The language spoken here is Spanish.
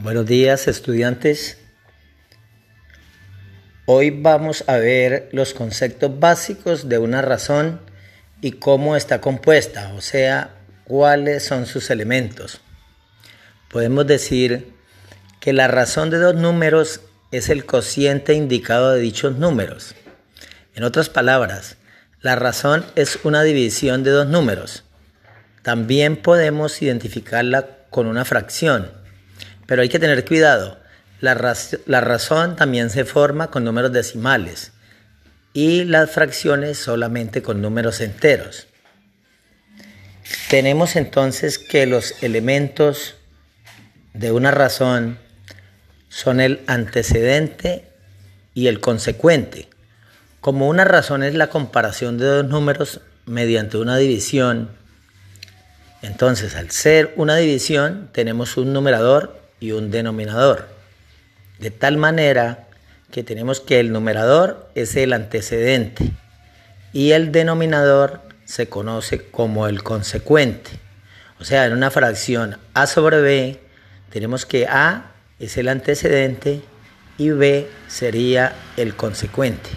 Buenos días estudiantes. Hoy vamos a ver los conceptos básicos de una razón y cómo está compuesta, o sea, cuáles son sus elementos. Podemos decir que la razón de dos números es el cociente indicado de dichos números. En otras palabras, la razón es una división de dos números. También podemos identificarla con una fracción pero hay que tener cuidado. La, razón también se forma con números decimales y las fracciones solamente con números enteros. Tenemos entonces que los elementos de una razón son el antecedente y el consecuente. Como una razón es la comparación de dos números mediante una división, entonces al ser una división tenemos un numerador y un denominador. De tal manera que tenemos que el numerador es el antecedente y el denominador se conoce como el consecuente. O sea, en una fracción a sobre b tenemos que a es el antecedente y b sería el consecuente.